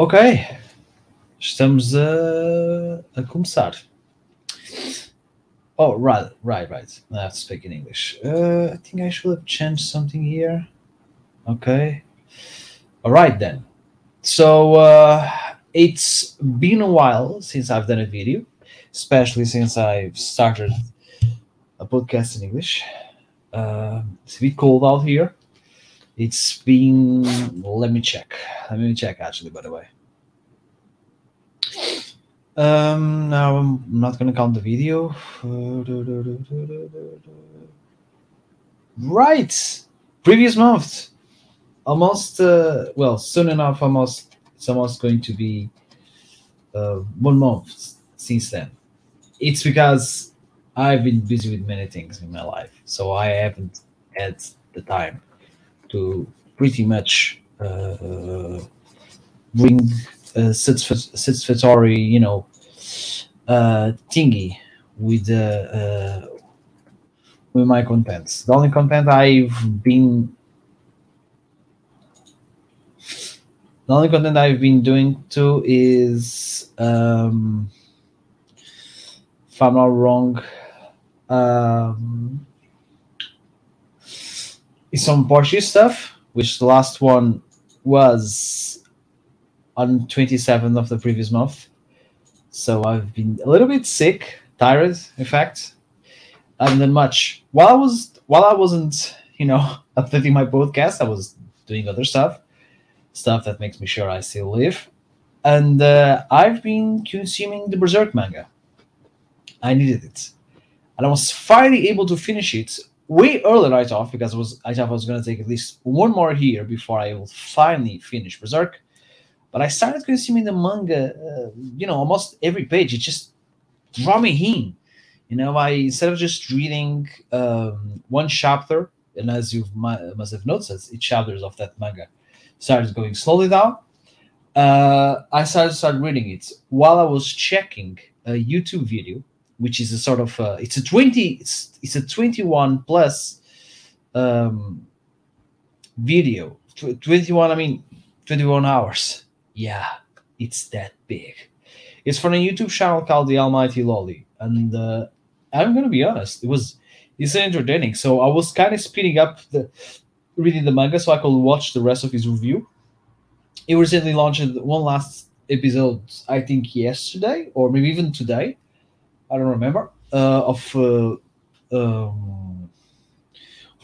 Ok, estamos a, a começar. Oh, right, right, right. I have to speak in English. Uh, I think I should have changed something here. Okay. All right then. So uh, it's been a while since I've done a video, especially since I've started a podcast in English. Uh, it's a bit cold out here. It's been. Let me check. Let me check. Actually, by the way. Um, now I'm not gonna count the video. Right, previous month, almost. Uh, well, soon enough, almost. It's almost going to be uh, one month since then. It's because I've been busy with many things in my life, so I haven't had the time to pretty much uh, bring a satisfa- satisfactory, you know, uh, thingy with uh, uh, with my contents. The only content I've been the only content I've been doing too is um, if I'm not wrong um, some Portuguese stuff, which the last one was on 27th of the previous month. So I've been a little bit sick, tired, in fact. I haven't done much. While I was while I wasn't, you know, updating my podcast, I was doing other stuff, stuff that makes me sure I still live. And uh, I've been consuming the Berserk manga. I needed it, and I was finally able to finish it way earlier. right off because I was I thought I was going to take at least one more year before I will finally finish Berserk. But I started consuming the manga, uh, you know, almost every page. It just draw me in. You know, I instead of just reading um, one chapter, and as you must have noticed, each chapters of that manga started going slowly down. Uh, I started started reading it while I was checking a YouTube video, which is a sort of uh, it's a twenty it's it's a twenty one plus um, video. Tw- twenty one, I mean twenty one hours yeah, it's that big. It's from a YouTube channel called The Almighty Lolly, and uh, I'm gonna be honest, it was it's entertaining. So I was kind of speeding up the reading the manga so I could watch the rest of his review. He recently launched one last episode, I think yesterday or maybe even today. I don't remember. Uh, of uh, um,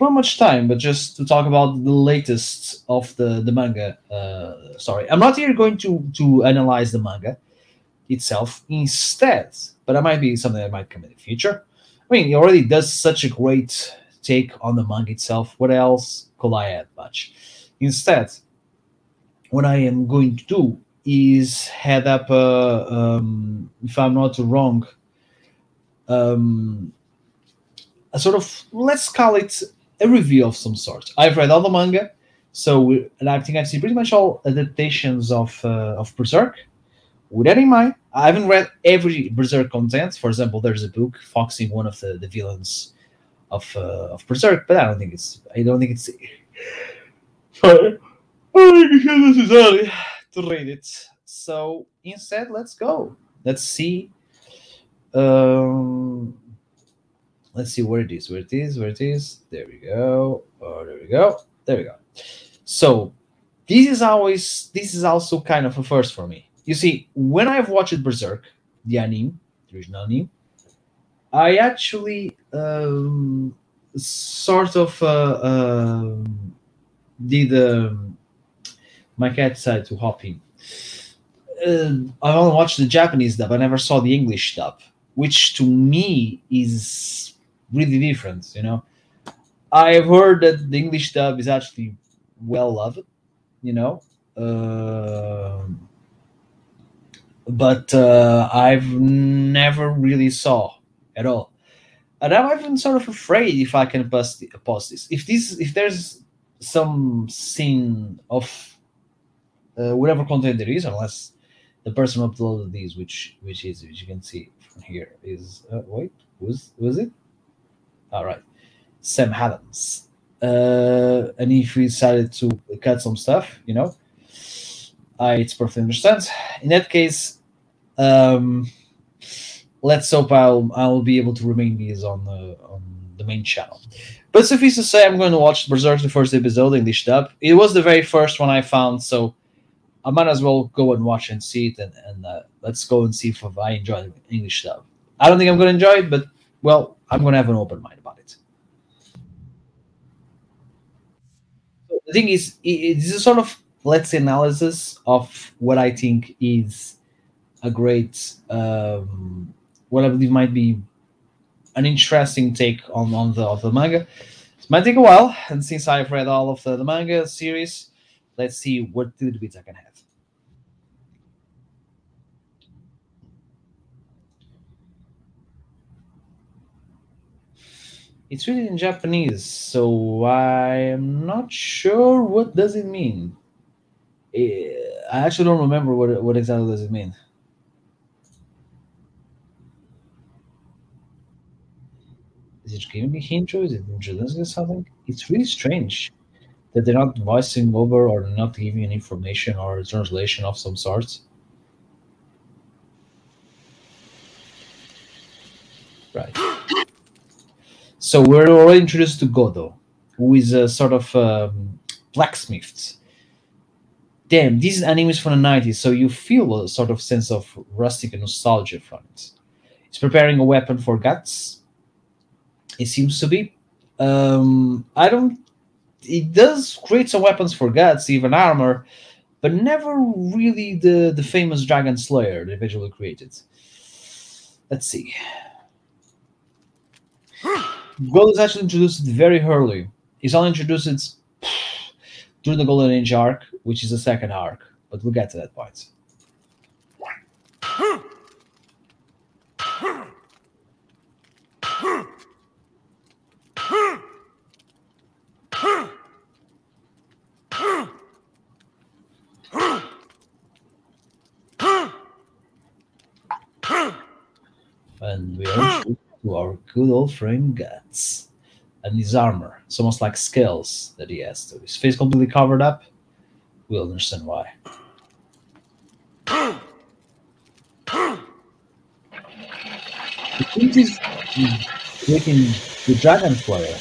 much time, but just to talk about the latest of the the manga. Uh, sorry, I'm not here going to to analyze the manga itself instead, but that might be something that might come in the future. I mean, he already does such a great take on the manga itself. What else could I add much? Instead, what I am going to do is head up, uh, um, if I'm not wrong, um, a sort of let's call it a review of some sort. I've read all the manga, so and I think I've seen pretty much all adaptations of uh, of Berserk. With that in mind, I haven't read every Berserk content. For example, there's a book foxing one of the, the villains of uh, of Berserk, but I don't think it's I don't think it's sorry. To read it. So instead, let's go. Let's see. Um, let's see where it is where it is where it is. There we go. Oh there we go. There we go. So this is always this is also kind of a first for me. You see when i've watched berserk the anime the original anime i actually um, sort of uh, um, did um, my cat decided to hop in. Uh, i only watched the japanese dub. I never saw the english dub which to me is really different. You know, I've heard that the English dub is actually well loved. You know, uh, but uh, I've never really saw at all, and I'm even sort of afraid if I can post post this. If this if there's some scene of uh, whatever content there is, unless the person uploaded these, which which is which you can see here is uh, wait was was it all right, Sam Adams. Uh, and if we decided to cut some stuff, you know, I it's perfectly understand. In that case, um, let's hope I'll I'll be able to remain these on the on the main channel. But suffice to say, I'm going to watch Berserk the first episode English dub. It was the very first one I found, so I might as well go and watch and see it, and, and uh, let's go and see if I enjoy the English stuff. I don't think I'm going to enjoy it, but well, I'm going to have an open mind about it. The thing is, it, it's a sort of let's say analysis of what I think is a great, um, what I believe might be an interesting take on, on the of the manga. It might take a while, and since I've read all of the, the manga series, let's see what little bits I can have. It's written in Japanese, so I am not sure what does it mean. Eh, I actually don't remember what what exactly does it mean. Is it giving me intro? Is it introducing something? It's really strange that they're not voicing over or not giving information or translation of some sorts. Right. So we're already introduced to Godo, who is a sort of um, blacksmith. Damn, this anime from the 90s, so you feel a sort of sense of rustic nostalgia from it. He's preparing a weapon for guts. It seems to be. Um, I don't. It does create some weapons for guts, even armor, but never really the the famous Dragon Slayer they eventually created. Let's see. Gold is actually introduced very early. He's only introduced during the Golden Age arc, which is the second arc, but we'll get to that point. And we are to our good old friend Guts. And his armor. It's almost like scales that he has. So his face completely covered up. We'll understand why. Is creating the Dragon Slayer.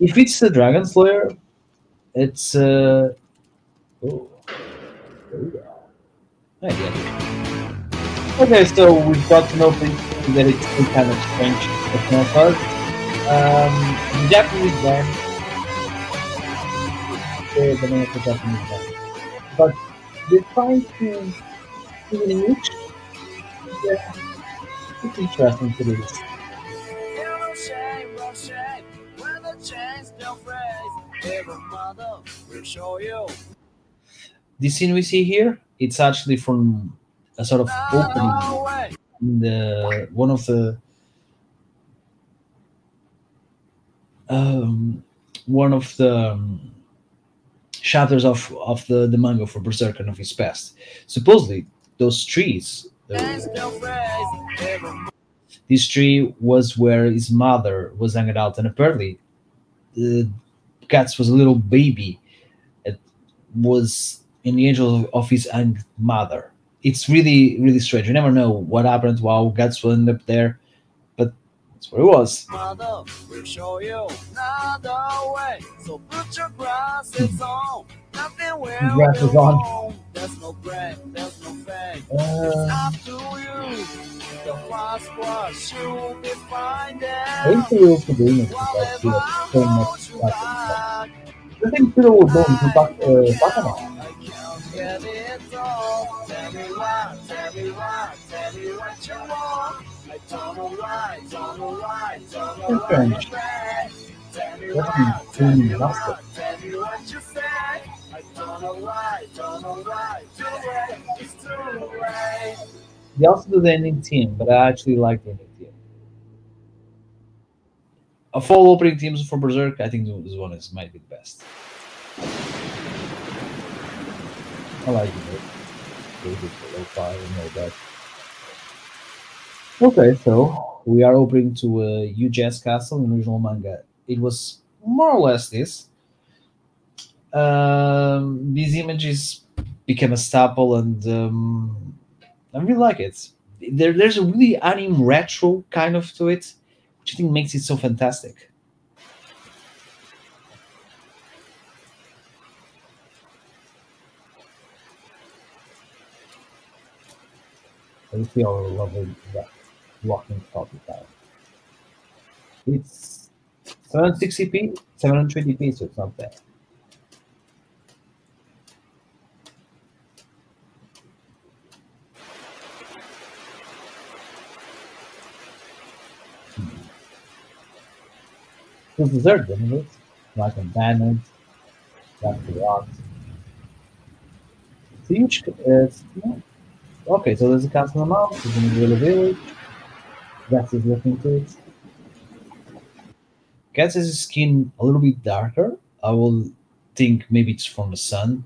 If it's the Dragon Slayer, it's uh oh, there we go. Get it. Okay, so we've got to know that it's still kind of strange techno part. Um, Japanese band, they're the name of the Japanese band, but they're trying to do an English. Yeah, it's interesting to do this. This scene we see here, it's actually from a sort of opening in the one of the um, one of the um, chapters of of the the manga for Berserk and of his past. Supposedly, those trees. this tree was where his mother was hanging out, and apparently, the Guts was a little baby. It was in the angel of, of his own mother it's really really strange. You never know what happened while Guts will end up there, but that's where it was. Mother will show you another way. So put your glasses on. Nothing will Glasses on. There's no break, there's no fake. It's Uh, up to you. The fast one should be finding. I think we also doing it because we so much you stuff. back. Eu tenho que ter o dono do Pac- eh, I can't get it all. Late, it's too late. They also do the ending team, but I actually like the ending team. Of all opening teams for Berserk, I think this one is might be the best. I like it. Very good for lo-fi and all that. Okay, so we are opening to a uh, UJS Castle in original manga. It was more or less this. Um, these images became a staple, and um, I really like it. There, there's a really anime retro kind of to it, which I think makes it so fantastic. See how lovely that walking top is. It's 760p, 720p, so it's not bad. It's dessert, isn't it? Like a diamond, like the rocks. It's a huge. Uh, it's-. Okay, so there's a castle mountains, there's an Israeli village. Guts is looking to it. Guts' skin a little bit darker. I will think maybe it's from the sun.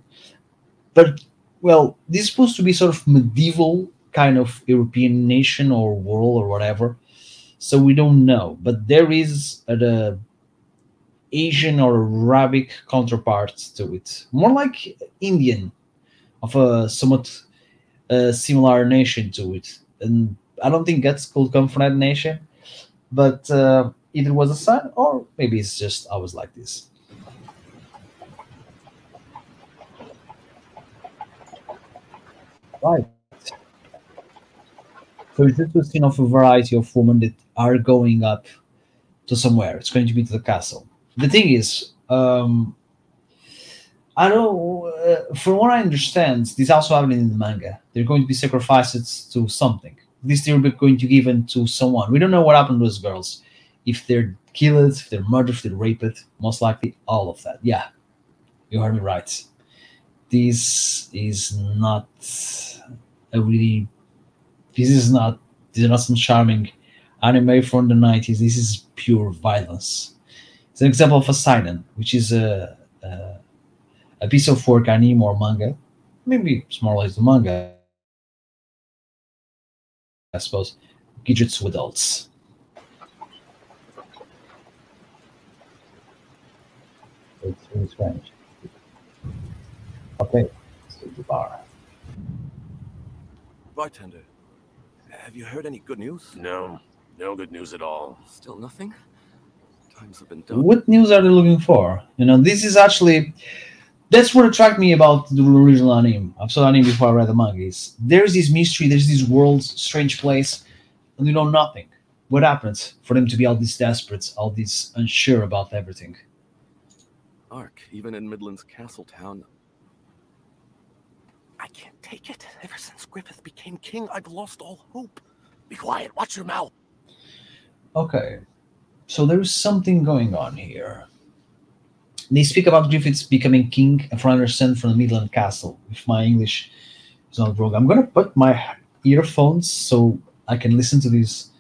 But, well, this is supposed to be sort of medieval kind of European nation or world or whatever. So we don't know. But there is the Asian or Arabic counterpart to it. More like Indian, of a somewhat uh, similar nation to it. And I don't think Guts could come from that nation, but uh, either was a son or maybe it's just I was like this. Right. So it's just a scene of a variety of women that are going up to somewhere. It's going to be to the castle. The thing is, um, I don't. Uh, from what I understand, this also happened in the manga. They're going to be sacrificed to something. At least they're going to give given to someone. We don't know what happened to those girls. If they're killed, if they're murdered, if they're raped, most likely all of that. Yeah, you heard me right. This is not a really. This is not. This is not some charming anime from the nineties. This is pure violence. It's an example of a seinen, which is a, a a piece of work anime or manga. Maybe it's more or less the manga, I suppose. Gadgets with adults. It's really strange. Okay, so the bar. Bartender, have you heard any good news? No, no good news at all. Still nothing? Times have been done. What news are they looking for? You know, this is actually that's what attracted me about the original anime. I've saw anime before I read the manga. Is there's this mystery, there's this world, strange place, and we know nothing. What happens for them to be all this desperate, all this unsure about everything? Ark, even in Midland's castle town. I can't take it. Ever since Griffith became king, I've lost all hope. Be quiet. Watch your mouth. Okay, so there's something going on here. They speak about Griffiths becoming king, and I understand, from the Midland Castle. If my English is not wrong, I'm gonna put my earphones so I can listen to this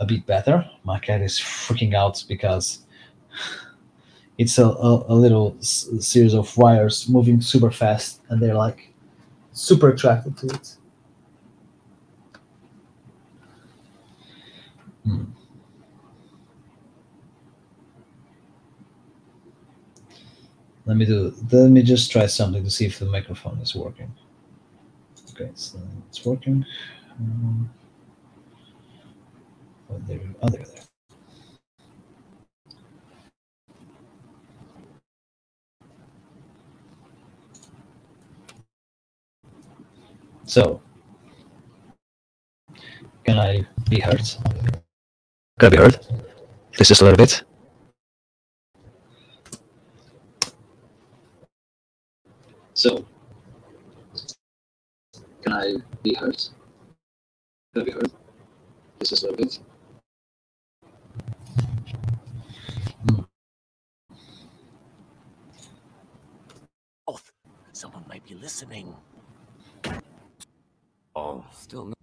a bit better. My cat is freaking out because it's a, a, a little s- series of wires moving super fast, and they're like super attracted to it. Hmm. Let me do. Let me just try something to see if the microphone is working. Okay, so it's working. Um, oh, there, oh, there, there. So, can I be heard? Can I be heard? This is a little bit. So, can I be heard? Can I be heard? This is a little bit. Oath. Someone might be listening. Oh, still no.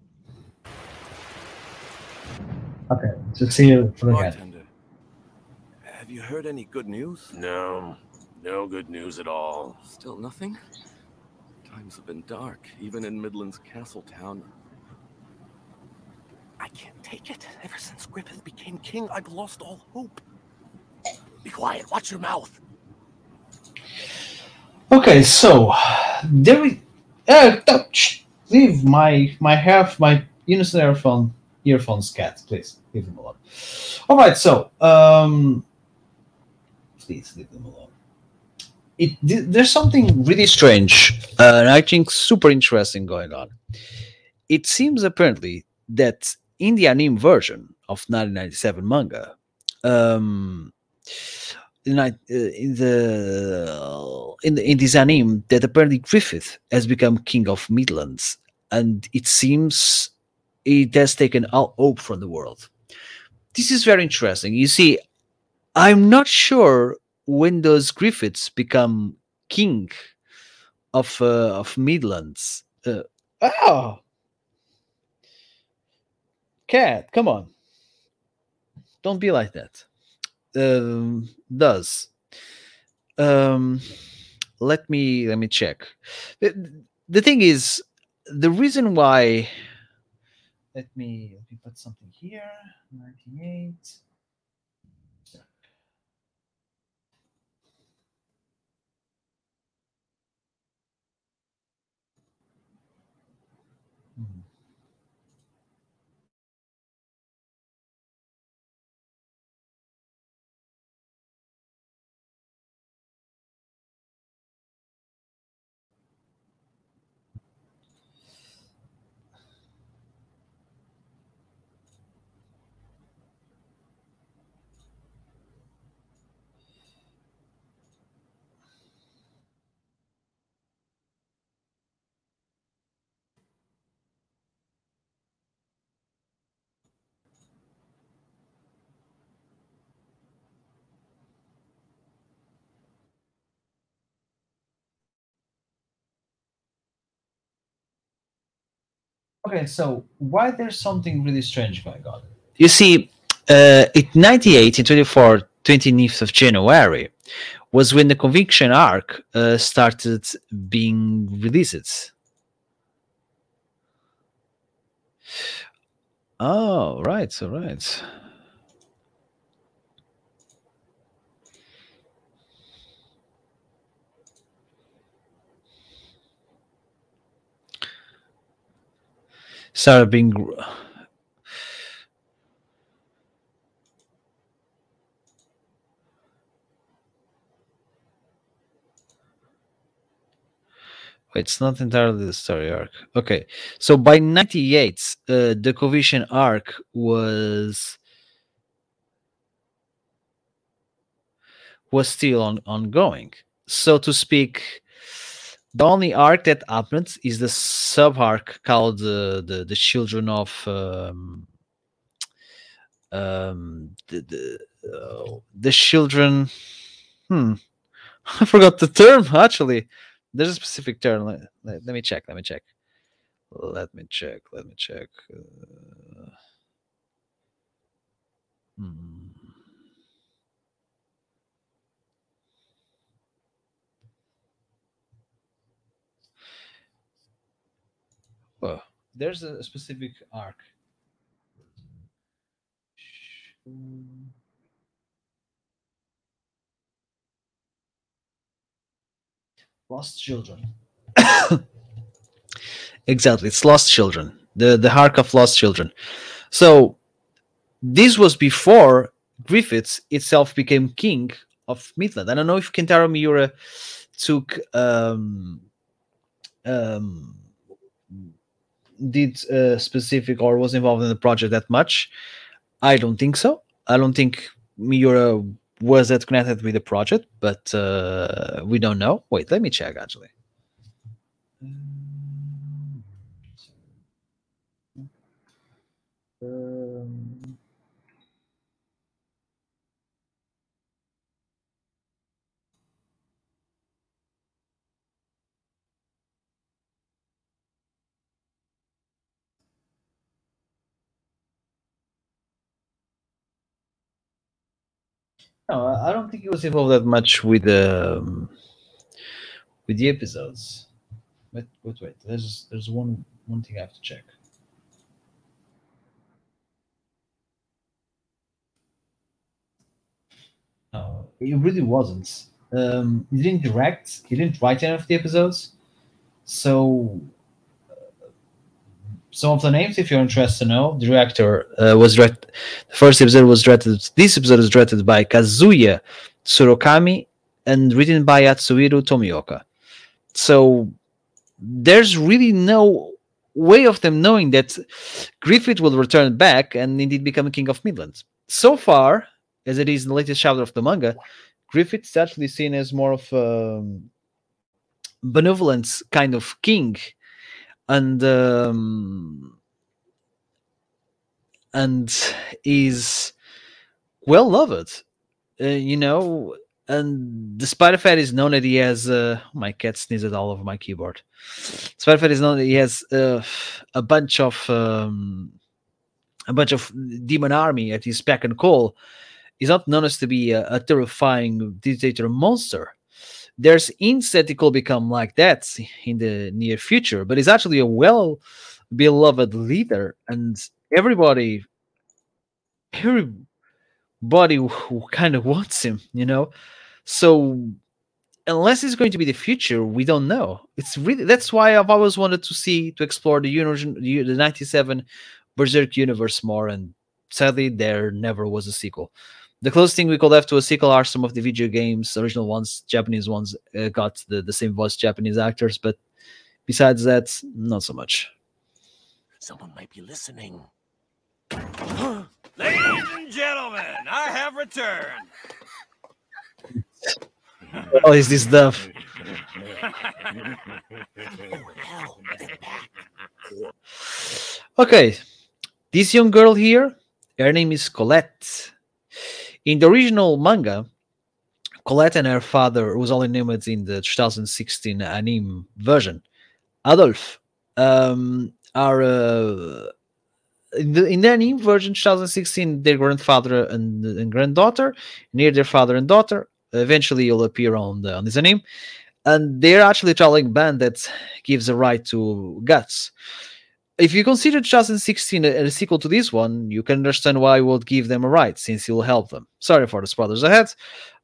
Okay, so see you for again. Bartender, have you heard any good news? No, no good news at all. Still nothing? Times have been dark, even in Midland's castle town. I can't take it. Ever since Griffith became king, I've lost all hope. Be quiet. Watch your mouth. Okay, so there we Uh, don't- leave my my half my innocent earphone earphones cat, please leave them alone. All right, so um, please leave them alone. It th- there's something really strange uh, and I think super interesting going on. It seems apparently that in the anime version of 1997 manga, um, in, uh, in the in the in this anime that apparently Griffith has become king of Midlands, and it seems it has taken all hope from the world. This is very interesting. You see, I'm not sure when those Griffiths become king of uh, of Midlands. Uh, oh, cat, come on! Don't be like that. Um, does um, let me let me check. The, the thing is, the reason why. Let me let me put something here. Ninety eight. Okay, so why there's something really strange going on? You see, uh, in 98, in 24, 29th of January, was when the conviction arc uh, started being released. Oh, right, all right. Started being. It's not entirely the story arc. Okay, so by 98, uh, the Conviction arc was was still on ongoing. So to speak, the only arc that happened is the sub arc called uh, the the children of um, um the the, uh, the children. Hmm, I forgot the term actually. There's a specific term. Let, let, let me check. Let me check. Let me check. Let me check. Uh, hmm. Well, there's a specific arc. Lost children. exactly, it's lost children. The the arc of lost children. So this was before Griffiths itself became king of Midland. I don't know if Kentaro Miura took um, um, did uh, specific or was involved in the project that much. I don't think so. I don't think Miura was that connected with the project, but uh, we don't know. Wait, let me check actually. No, I don't think he was involved that much with the um, with the episodes. Wait, wait, wait. There's there's one one thing I have to check. No, he really wasn't. Um, he didn't direct. He didn't write any of the episodes. So, some of the names, if you're interested to know, the director uh, was directed. The first episode was directed. This episode is directed by Kazuya Tsurokami and written by Atsuhiro Tomioka. So, there's really no way of them knowing that Griffith will return back and indeed become king of Midlands. So far, as it is in the latest chapter of the manga, Griffith's actually seen as more of a benevolent kind of king, and um, and is well loved, uh, you know. And despite the fact he's known that he has, uh, my cat sneezed all over my keyboard. Despite the fact he's known that he has uh, a bunch of um, a bunch of demon army at his back and call, he's not known as to be a, a terrifying dictator monster. There's hints that he could become like that in the near future, but he's actually a well beloved leader, and everybody, everybody who kind of wants him, you know. So unless it's going to be the future, we don't know. It's really that's why I've always wanted to see to explore the universe, the '97 Berserk universe more, and sadly, there never was a sequel. The closest thing we could have to a sequel are some of the video games, original ones, Japanese ones, uh, got the, the same voice Japanese actors, but besides that, not so much. Someone might be listening. Ladies and gentlemen, I have returned. Oh, is this stuff? Oh, hell. Okay, this young girl here, her name is Colette. In the original manga, Colette and her father, was only named in the 2016 anime version, Adolf, um, are uh, in the in the anime version 2016 their grandfather and, and granddaughter near their father and daughter eventually you'll appear on the on this anime. And they're actually a traveling band that gives a ride to guts if you consider 2016 a, a sequel to this one you can understand why I would give them a ride since it will help them. Sorry for the spoilers ahead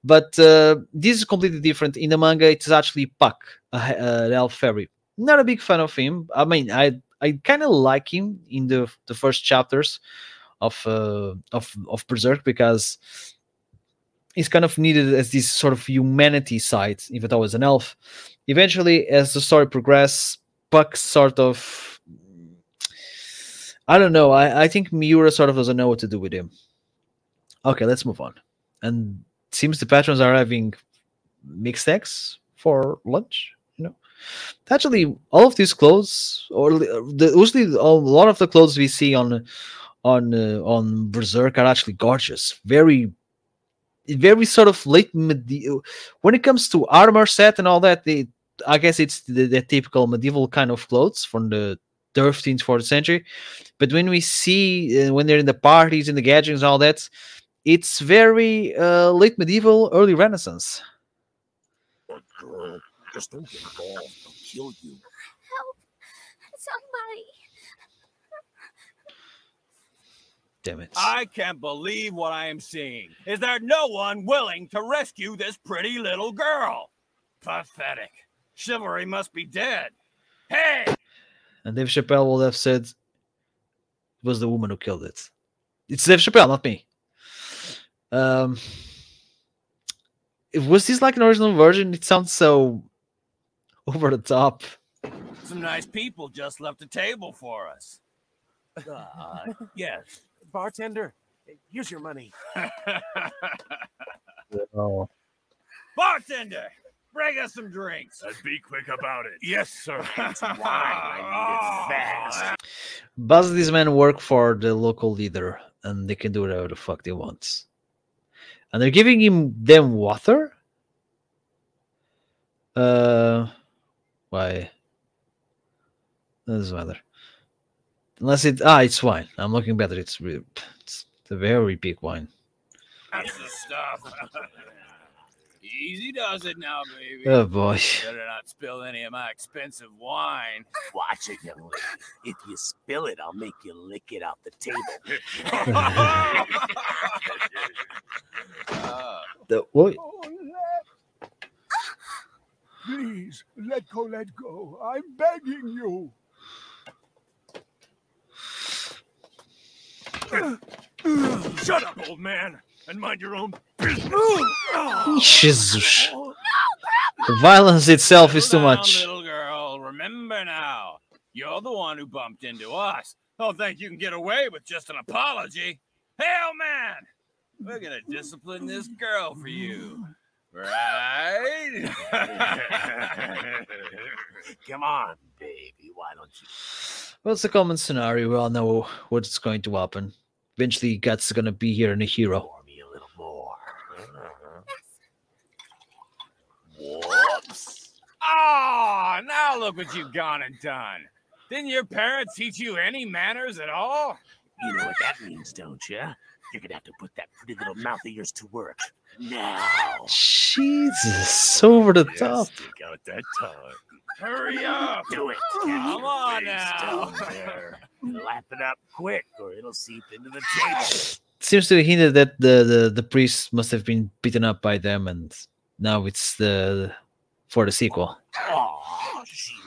but uh, this is completely different. In the manga it's actually puck a elf fairy. Not a big fan of him. I mean i I kind of like him in the the first chapters of uh, of of Berserk because he's kind of needed as this sort of humanity side, even though he's an elf. Eventually, as the story progresses, Puck sort of I don't know. I, I think Miura sort of doesn't know what to do with him. Okay, let's move on. And seems the patrons are having mixed eggs for lunch. You know, actually, all of these clothes, or the, usually a lot of the clothes we see on on uh, on Berserk are actually gorgeous. Very, very sort of late medieval. When it comes to armor set and all that, they, I guess it's the, the typical medieval kind of clothes from the 13th, 14th century. But when we see uh, when they're in the parties and the gatherings and all that, it's very uh, late medieval, early Renaissance. But, girl, just don't get involved. I'll kill you. Help! Somebody! Damn it! I can't believe what I am seeing. Is there no one willing to rescue this pretty little girl? Pathetic. Chivalry must be dead. Hey! And Dave Chappelle would have said it was the woman who killed it. It's Dave Chappelle, not me. Um, if- was this like an original version? It sounds so over the top. Some nice people just left a table for us. Uh, yes. Bartender, here's your money. Oh, Bartender, bring us some drinks. And be quick about it. Yes, sir. It's wine. I need it fast. Buzz these men work for the local leader and they can do whatever the fuck they want. And they're giving him them water? Uh why? Doesn't matter. Unless it ah, it's wine. I'm looking better. It's it's a very big wine. That's the stuff. Easy does it now, baby. Oh boy. Better not spill any of my expensive wine. Watch it, young lady. If you spill it, I'll make you lick it off the table. Uh, The, what? Please, let go, let go. I'm begging you. Shut up, old man, and mind your own Jesus. The violence itself is too down, much. little girl. Remember now, you're the one who bumped into us. Don't think you can get away with just an apology. Hell, man, we're gonna discipline this girl for you, right? Come on, baby. Why don't you? Well, it's a common scenario. We all know what's going to happen. Eventually, Guts is going to be here and a hero. For me a little more. Whoops. Now look what you've gone and done. Didn't your parents teach you any manners at all? You know what that means, don't you? You're gonna have to put that pretty little mouth of yours to work now. Jesus, over the top. Stick out that tongue. Hurry up! Do it. Come on Face now. Lap it up quick, or it'll seep into the table. Seems to hint that the, the, the priest must have been beaten up by them, and now it's the for the sequel. Aw, she was just thirsty.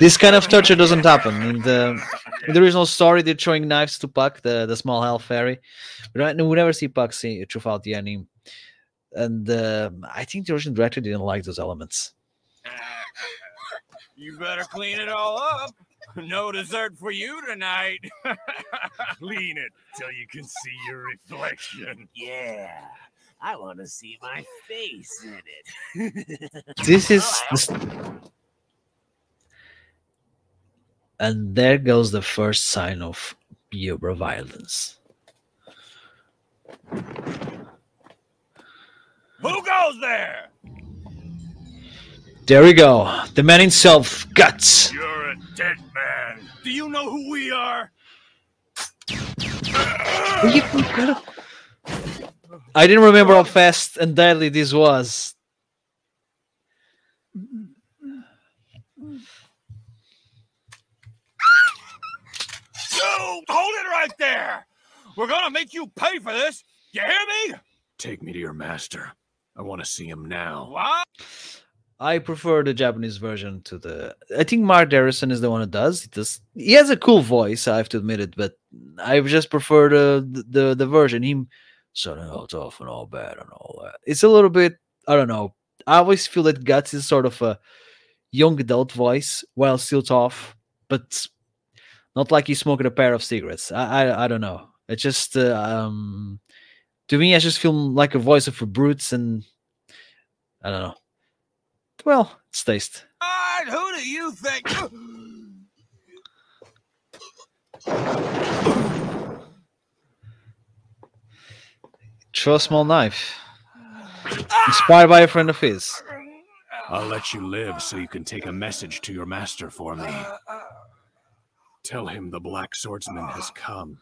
This kind of torture doesn't happen. In the, in the original story, they're throwing knives to Puck, the, the small elf fairy. We, don't, we never see Puck see, throughout the anime. And uh, I think the original director didn't like those elements. You better clean it all up. No dessert for you tonight. Clean it till you can see your reflection. Yeah. I want to see my face in it. This is. The, s- and there goes the first sign of pure violence. Who goes there? There we go. The man himself, Guts. You're a dead man. Do you know who we are? I didn't remember how fast and deadly this was. You hold it right there. We're gonna make you pay for this. You hear me? Take me to your master. I want to see him now. What? I prefer the Japanese version to the. I think Marc Diraison is the one who does. He does. He has a cool voice. I have to admit it, but I just prefer the the the version. Him sounding all tough and all bad and all that. It's a little bit. I don't know. I always feel that Guts is sort of a young adult voice while still tough, but not like he's smoking a pair of cigarettes. I I, I don't know. It just uh, um to me, I just feel like a voice of a brutes, and I don't know. Well, it's taste. God, who do you think? Throw a small knife. Inspired by a friend of his. I'll let you live so you can take a message to your master for me. Tell him the Black Swordsman has come.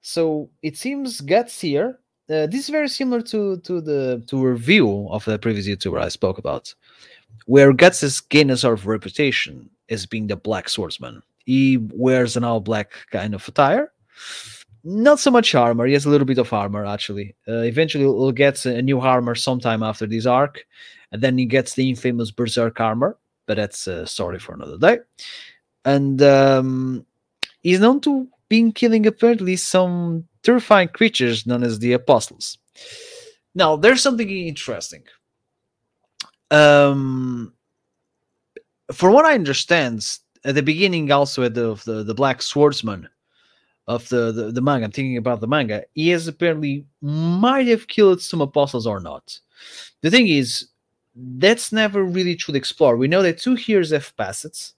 So it seems Guts here. Uh, this is very similar to to the to review of the previous YouTuber I spoke about, where Guts has gained a sort of reputation as being the Black Swordsman. He wears an all black kind of attire, not so much armor. He has a little bit of armor actually. Uh, eventually, he'll get a new armor sometime after this arc, and then he gets the infamous Berserk armor. But that's a story for another day. And um, he's known to being killing apparently some terrifying creatures known as the apostles. Now, there's something interesting. Um, for what I understand, at the beginning, also at the of the, the Black Swordsman of the, the the manga, I'm thinking about the manga. He has apparently might have killed some apostles or not. The thing is, that's never really truly explored. We know that two years have passed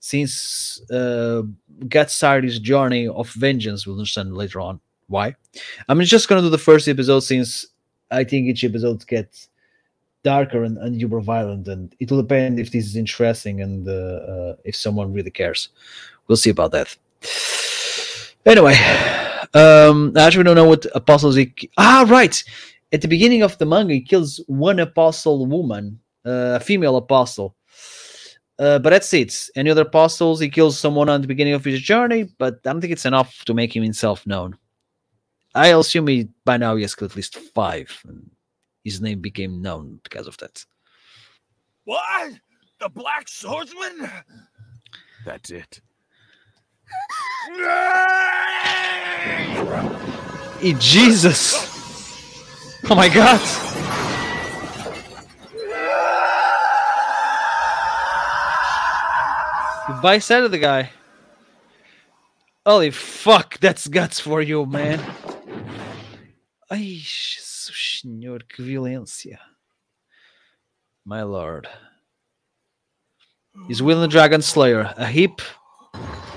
since uh, his journey of vengeance. We'll understand later on why. I'm just gonna do the first episode since I think each episode gets darker and, and super violent, and it will depend if this is interesting and uh, uh, if someone really cares. We'll see about that. Anyway, um, I actually don't know what apostles he. Ah, right. At the beginning of the manga, he kills one apostle woman, uh, a female apostle. Uh, but that's it. Any other apostles, he kills someone on the beginning of his journey, but I don't think it's enough to make him himself known. I assume he by now he has killed at least five. And his name became known because of that. What? The Black Swordsman? That's it. Jesus! Oh my god! Goodbye, said of the guy. Holy fuck, that's guts for you, man. Ai, Senhor, que violência. My lord. He's Willing Dragon Slayer, a heap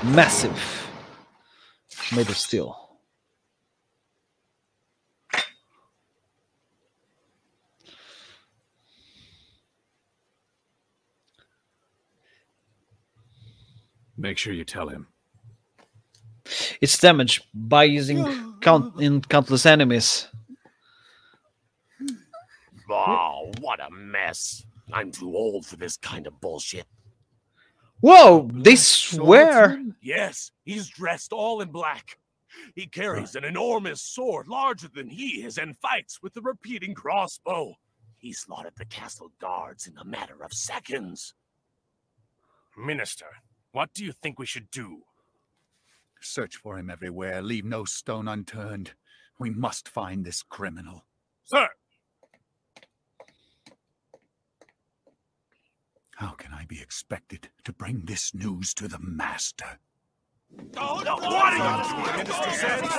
massive, made of steel. Make sure you tell him. It's damaged by using count in countless enemies. Oh, what a mess. I'm too old for this kind of bullshit. Whoa, they swear. Yes, he's dressed all in black. He carries an enormous sword larger than he is and fights with a repeating crossbow. He slaughtered the castle guards in a matter of seconds. Minister, what do you think we should do? Search for him everywhere. Leave no stone unturned. We must find this criminal. Sir! How can I be expected to bring this news to the master? Oh, no, what are you Minister said.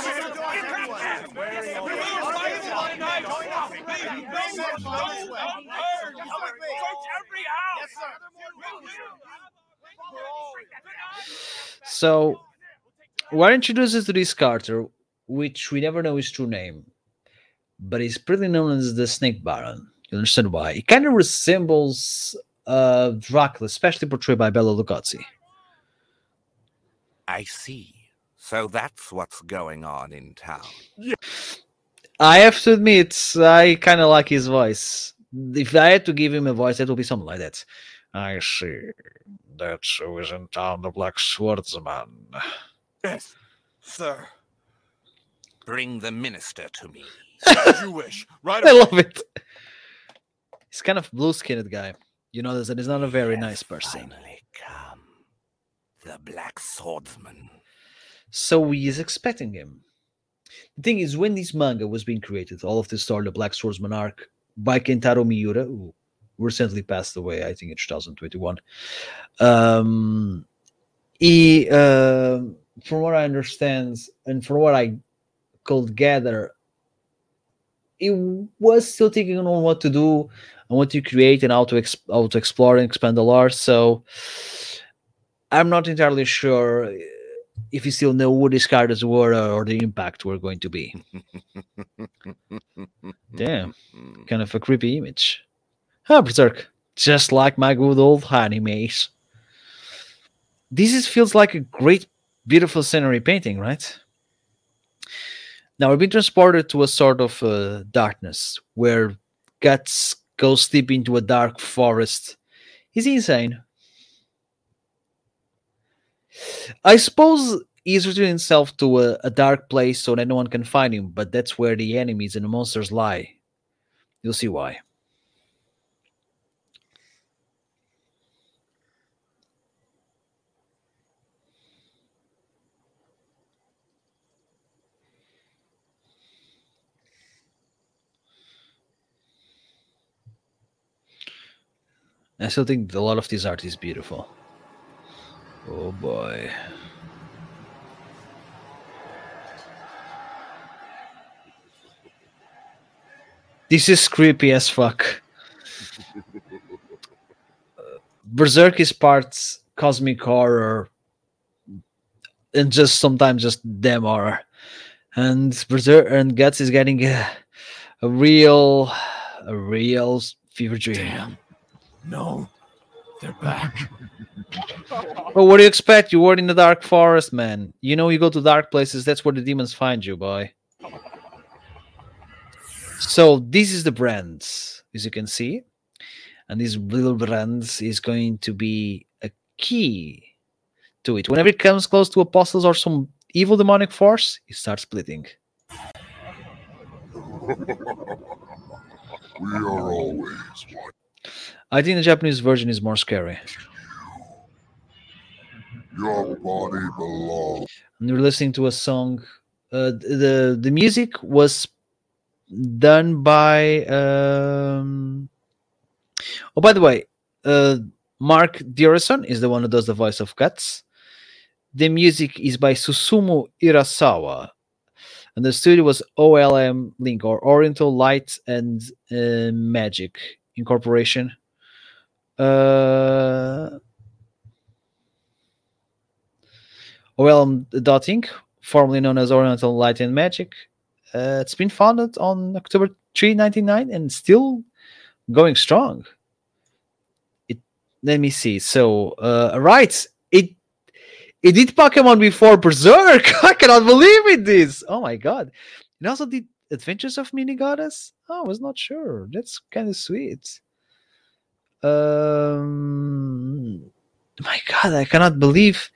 So, we're introduced to this character, which we never know his true name, but he's pretty known as the Snake Baron. You understand why? He kind of resembles uh, Dracula, especially portrayed by Bela Lugosi. I see. So that's what's going on in town. I have to admit, I kind of like his voice. If I had to give him a voice, it would be something like that. I see. That's who is in town, the Black Swordsman. Yes, sir. Bring the minister to me. As you wish. Right I away. love it. He's kind of blue skinned guy. You notice that he's not a very nice person. Finally come. The black swordsman. So he is expecting him. The thing is, when this manga was being created, all of this started the Black Swordsman arc by Kentaro Miura, who recently passed away, I think in 2021. Um, he, uh, from what I understand, and from what I could gather, he was still thinking on what to do and what to create and how to ex- how to explore and expand the lore. So I'm not entirely sure if you still know what these characters were or the impact were going to be. Damn, kind of a creepy image. Ah, Berserk, just like my good old honey animes. This is, feels like a great, beautiful scenery painting, right? Now we've been transported to a sort of uh, darkness where Guts goes deep into a dark forest. Is he insane? I suppose he's returned himself to a, a dark place so that no one can find him, but that's where the enemies and the monsters lie. You'll see why. I still think a lot of this art is beautiful. Oh boy. This is creepy as fuck. Berserk is parts cosmic horror and just sometimes just damn horror. And Berserk and Guts is getting a, a real a real fever dream. Damn. No, they're back. Well, what do you expect? You were in the dark forest, man. You know, you go to dark places, that's where the demons find you, boy. So, this is the brands, as you can see. And this little brands is going to be a key to it. Whenever it comes close to apostles or some evil demonic force, it starts splitting. We are always one. I think the Japanese version is more scary. Your body belongs. And you're listening to a song. Uh, the the music was done by. Um... Oh, by the way, uh, Marc Diraison is the one who does the voice of Guts. The music is by Susumu Hirasawa, and the studio was OLM Link or Oriental Light and uh, Magic Incorporation. Uh, OLM Dot Inc., formerly known as Oriental Light and Magic. Uh, it's been founded on October 3, 1999 and still going strong. It let me see. So uh right, it it did Pokemon before Berserk. I cannot believe it this. Oh my god. It also did Adventures of Mini Goddess. Oh, I was not sure. That's kind of sweet. Um my god, I cannot believe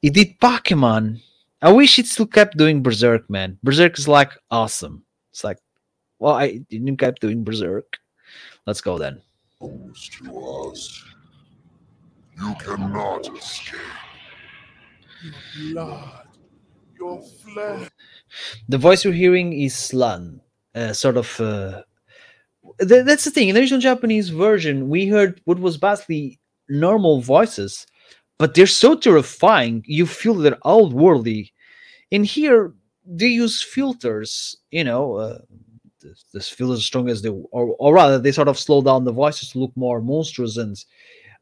he did Pokemon. I wish it still kept doing Berserk, man. Berserk is like awesome. It's like, well, I didn't keep doing Berserk. Let's go then. belongs to us. You cannot escape. Blood, your flesh. The voice you're hearing is Slan, uh, sort of. Uh, th- that's the thing. In the original Japanese version, we heard what was basically normal voices, but they're so terrifying. You feel they're outworldly. In here, they use filters. You know, uh, this, this filters as strong as they, or, or rather, they sort of slow down the voices to look more monstrous and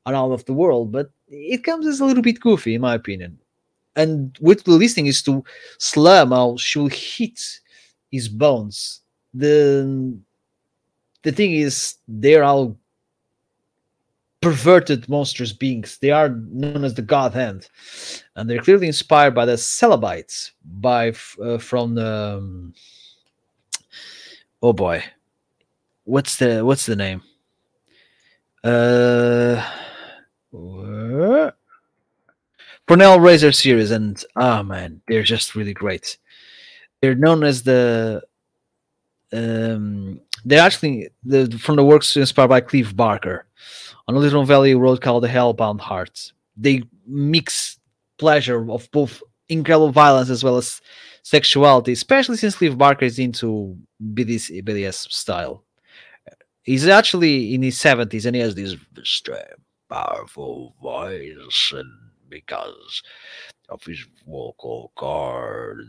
and out of the world. But it comes as a little bit goofy, in my opinion. And with we're listening is to Slam how she'll hit his bones. The the thing is, they're all perverted monstrous beings. They are known as the God Hand, and they're clearly inspired by the Cenobites, by uh, from the. um, oh boy, what's the what's the name? Uh, wha- Cornell Razor series, and ah man, they're just really great. They're known as the um, they're actually the from the works inspired by Clive Barker on a little valley road called the Hellbound Heart. They mix pleasure of both incredible violence as well as sexuality, especially since Clive Barker is into BDS, BDS style. He's actually in his 70s and he has this strong, powerful voice, and because of his vocal cords.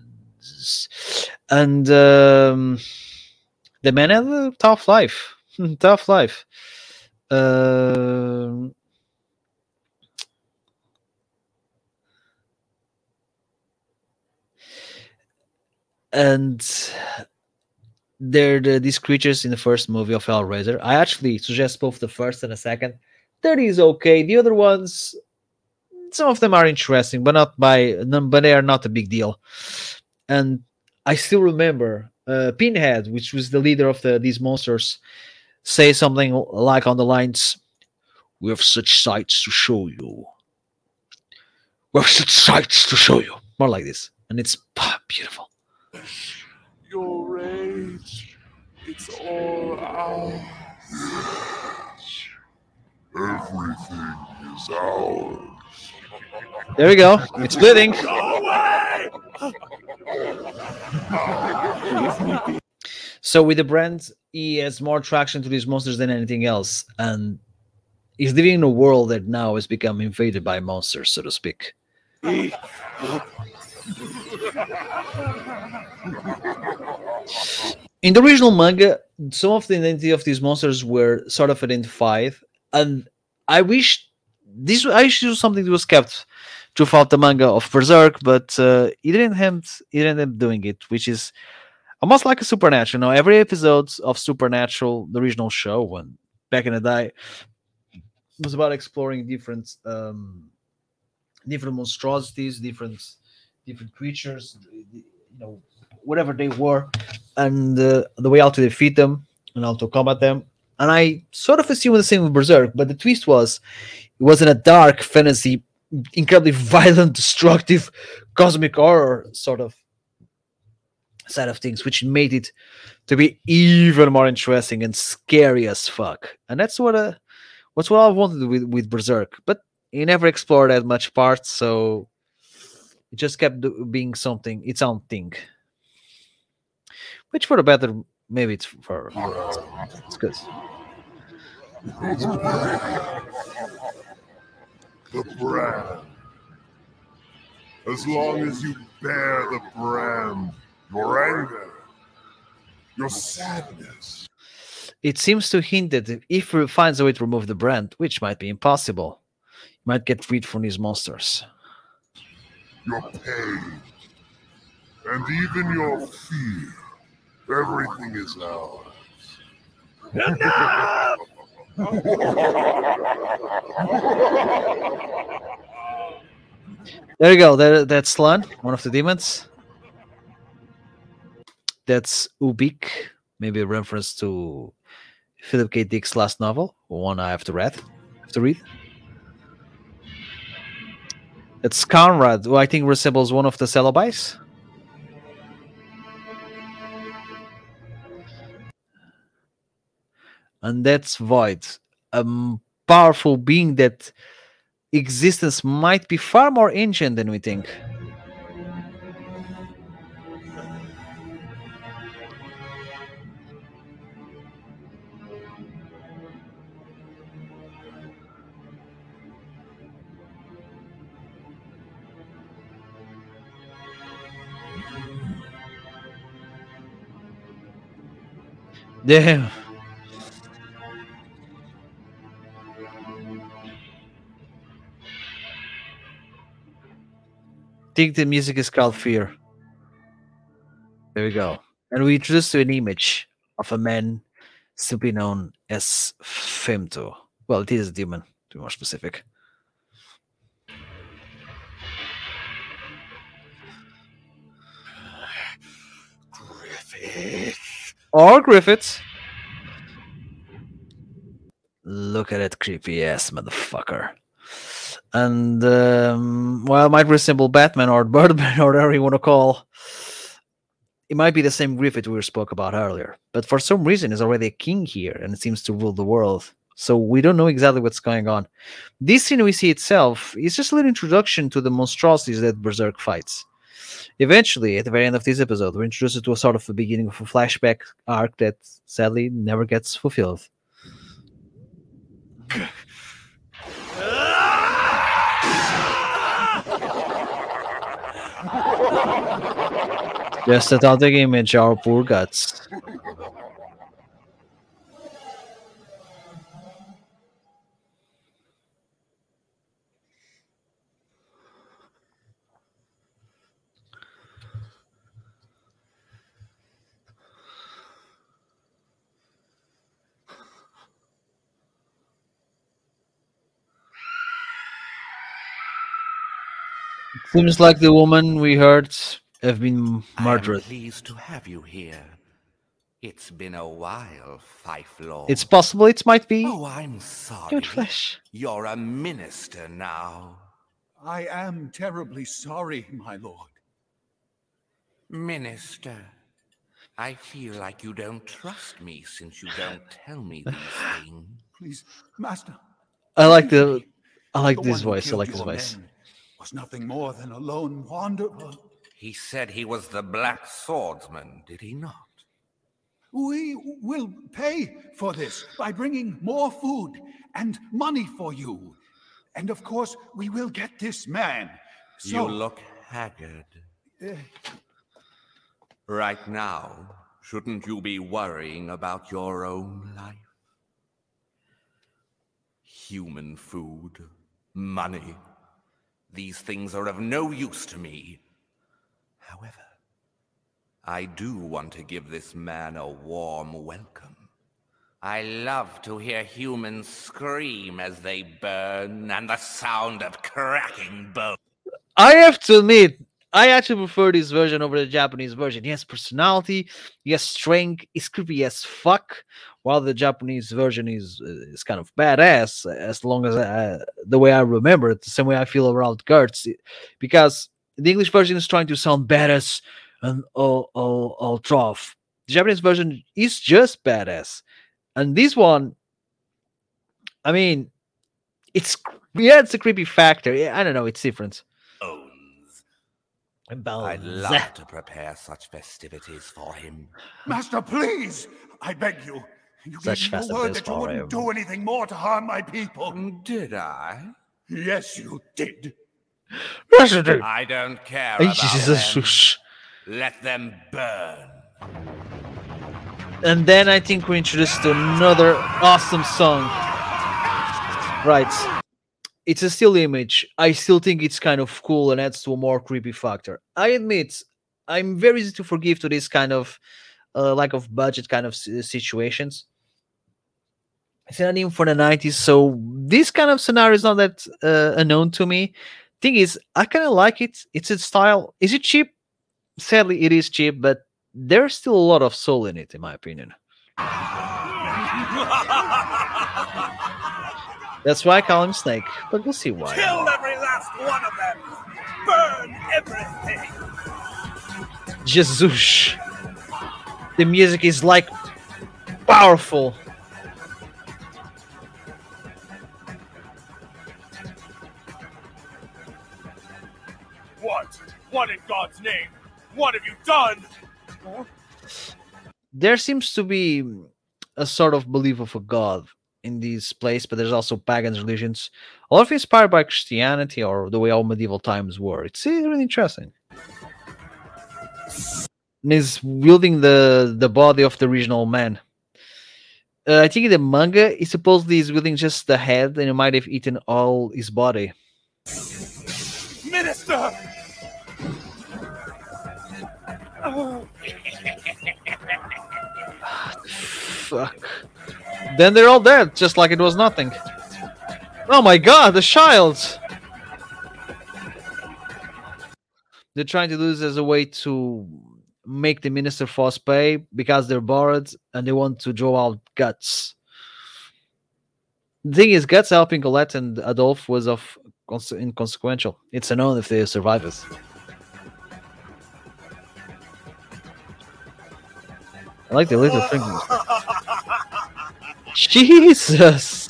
And um, the man had a tough life. tough life. Um, and they're the, these creatures in the first movie of Hellraiser. I actually suggest both the first and the second. Third is okay. The other ones, some of them are interesting, but not by but they are not a big deal. And I still remember uh, Pinhead, which was the leader of the these monsters, say something like on the lines, "We have such sights to show you. We have such sights to show you." More like this, and it's ah, beautiful. Your rage, it's all ours. Everything is ours. There we go. It's splitting. So with the brand, he has more traction to these monsters than anything else, and he's living in a world that now has become invaded by monsters, so to speak. In the original manga, some of the identity of these monsters were sort of identified, and I wish this I this was something that was kept throughout the manga of Berserk, but uh, he didn't end he didn't end up doing it, which is almost like a supernatural. You know, every episode of Supernatural, the original show, when back in the day, was about exploring different um, different monstrosities, different different creatures, you know, whatever they were, and uh, the way how to defeat them and how to combat them. And I sort of assumed the same with Berserk, but the twist was it wasn't a dark fantasy, incredibly violent, destructive, cosmic horror sort of side of things, which made it to be even more interesting and scary as fuck. And that's what uh, what's what I wanted with with Berserk, but he never explored that much part, so it just kept being something its own thing. Which for the better, maybe it's for it's good. The brand. As long as you bear the brand, your anger, your sadness, It seems to hint that if he finds a way to remove the brand, which might be impossible, he might get freed from these monsters. your pain, and even your fear, everything is ours. There you go. There, that's Slan, one of the demons. That's Ubik, maybe a reference to Philip K. Dick's last novel, one I have to read. Have to read. It's Conrad, who I think resembles one of the Cenobites. And that's Void, a powerful being that existence might be far more ancient than we think. Damn. Think the music is called Fear. There we go. And we introduced to an image of a man simply known as Femto. Well, it is a demon, to be more specific. Griffith. Or Griffiths. Look at that creepy ass motherfucker. And um, well, it might resemble Batman or Birdman or whatever you want to call. It might be the same Griffith we spoke about earlier, but for some reason, he's already a king here and it seems to rule the world. So we don't know exactly what's going on. This scene we see itself is just a little introduction to the monstrosities that Berserk fights. Eventually, at the very end of this episode, we're introduced to a sort of the beginning of a flashback arc that sadly never gets fulfilled. Just a static image, our poor guts. Seems like the woman we heard have been I am murdered. pleased to have you here. It's been a while, Fife Lord. It's possible it might be. Oh, I'm sorry. Good flesh. You're a minister now. I am terribly sorry, my lord. Minister, I feel like you don't trust me since you don't tell me these things. Please, master. I like the I like this voice. I like his voice. men Was nothing more than a lone wanderer. He said he was the Black Swordsman, did he not? We will pay for this by bringing more food and money for you. And of course, we will get this man. So, You look haggard. uh, Right now, shouldn't you be worrying about your own life? Human food, money, these things are of no use to me. However, I do want to give this man a warm welcome. I love to hear humans scream as they burn and the sound of cracking bones. I have to admit, I actually prefer this version over the Japanese version. He has personality, he has strength, he's creepy as fuck. While the Japanese version is uh, is kind of badass, as long as uh, the way I remember it, the same way I feel around Kurtz, because the English version is trying to sound badass, and all all all trough. The Japanese version is just badass, and this one, I mean, it's yeah, it's a creepy factor. Yeah, I don't know, it's different. Bones. I'd Bones. love to prepare such festivities for him. Master, please! I beg you. You Such gave me your word that you wouldn't do anything more to harm my people. Did I? Yes, you did. Yes, you did. I don't care Ay, about Jesus. them. Let them burn. And then I think we're introduced to another awesome song. Right. It's a still image. I still think it's kind of cool and adds to a more creepy factor. I admit, I'm very easy to forgive to this kind of uh, lack of budget kind of situations. It's not even for the 90s, so this kind of scenario is not that uh, unknown to me. Thing is, I kind of like it. It's its style. Is it cheap? Sadly, it is cheap, but there's still a lot of soul in it, in my opinion. That's why I call him Snake, but we'll see why. Kill every last one of them! Burn everything! Jesus. The music is like powerful. What? In God's name? What have you done? There seems to be a sort of belief of a god in this place, but there's also pagan religions, a lot of inspired by Christianity or the way all medieval times were. It's really interesting. And he's wielding the the body of the original man. Uh, I think in the manga, he supposedly is wielding just the head, and he might have eaten all his body. Minister! Fuck. Then they're all dead, just like it was nothing. Oh my god, the child! They're trying to do this as a way to make the minister force pay because they're borrowed and they want to draw out guts. The thing is, guts helping Colette and Adolf was of inconsequential. It's unknown if they survive it. I like the little fingers. Jesus!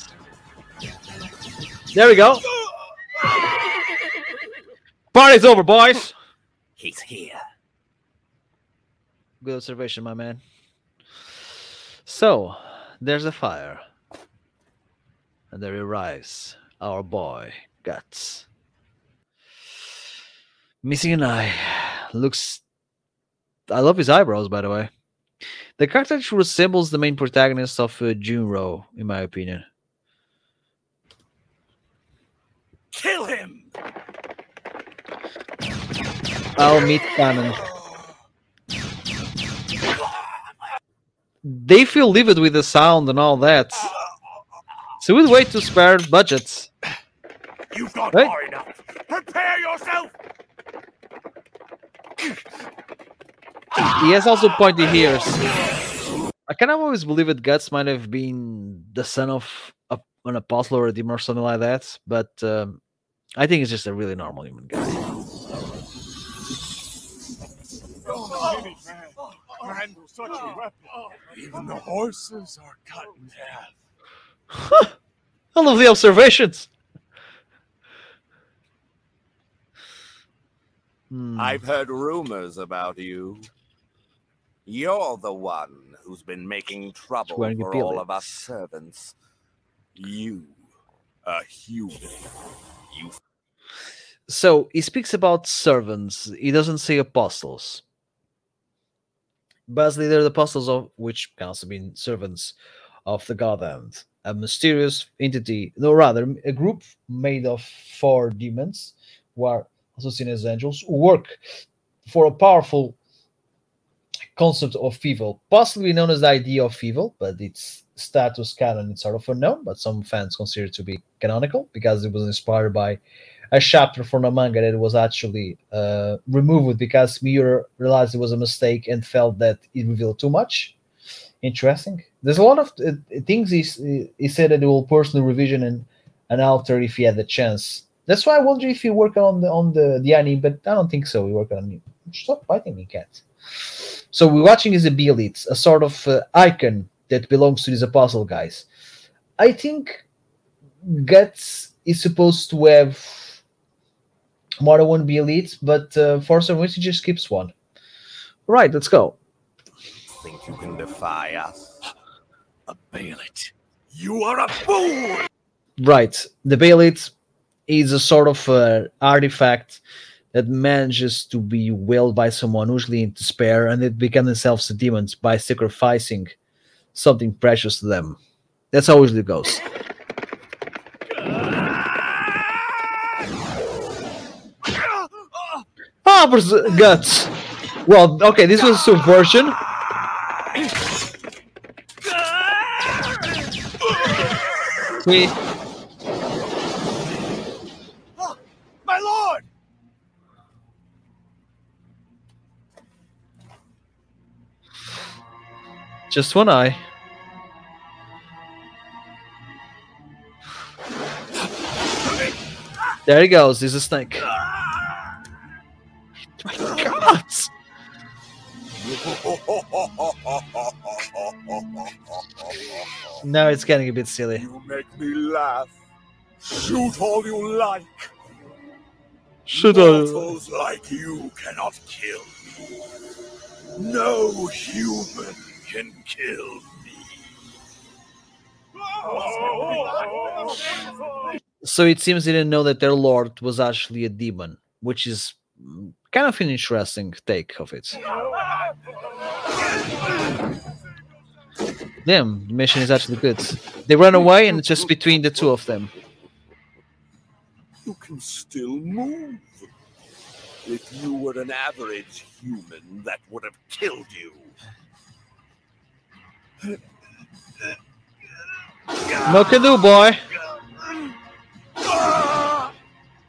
There we go. Party's over, boys. He's here. Good observation, my man. So, there's a fire. And there arrives our boy, Guts. Missing an eye. Looks. I love his eyebrows, by the way. The character actually resembles the main protagonist of uh, Junro, in my opinion. Kill him! I'll meet Canon. They feel livid with the sound and all that. It's a good way to spare budgets. You've got Right. far enough. Prepare yourself. He has also pointy ears. I kind of always believe that Guts might have been the son of a, an apostle or a demon or something like that, but um, I think he's just a really normal human guy. Handle such a weapon. Even the horses are cut in half. I love the observations. I've heard rumors about you. You're the one who's been making trouble for all of us servants. You, a human. You So he speaks about servants. He doesn't say apostles. Basically, they're the apostles of which can also mean servants of the God Hand, a mysterious entity, no, rather a group made of four demons, who are also seen as angels, who work for a powerful concept of evil, possibly known as the idea of evil, but its status canon it's sort of unknown. But some fans consider it to be canonical because it was inspired by a chapter from a manga that was actually uh, removed because Miura realized it was a mistake and felt that it revealed too much. Interesting. There's a lot of uh, things he, he said that he will personally revision and, and alter if he had the chance. That's why I wonder if he worked on the on the the anime, but I don't think so. He worked on Stop biting me, cat. So we're watching is a Behelit, a sort of uh, icon that belongs to these apostle guys. I think Guts is supposed to have more than one Behelit, but uh, for some reason he just skips one. Right, let's go. Think you can defy us? A Behelit. You are a fool! Right, the Behelit is a sort of uh, artifact that manages to be willed by someone, usually in despair, and it becomes themselves a demons by sacrificing something precious to them. That's how it usually goes. Ah, guts. Well, okay, this was a subversion. We My lord! Just one eye. There he goes. He's a snake. My God! Now it's getting a bit silly. You make me laugh. Shoot all you like. Should I? Mortals like you cannot kill me. No human kill me. So it seems they didn't know that their lord was actually a demon, which is kind of an interesting take of it. Damn, the mission is actually good. They run away and it's just between the two of them. You can still move. If you were an average human, that would have killed you. No can do, boy.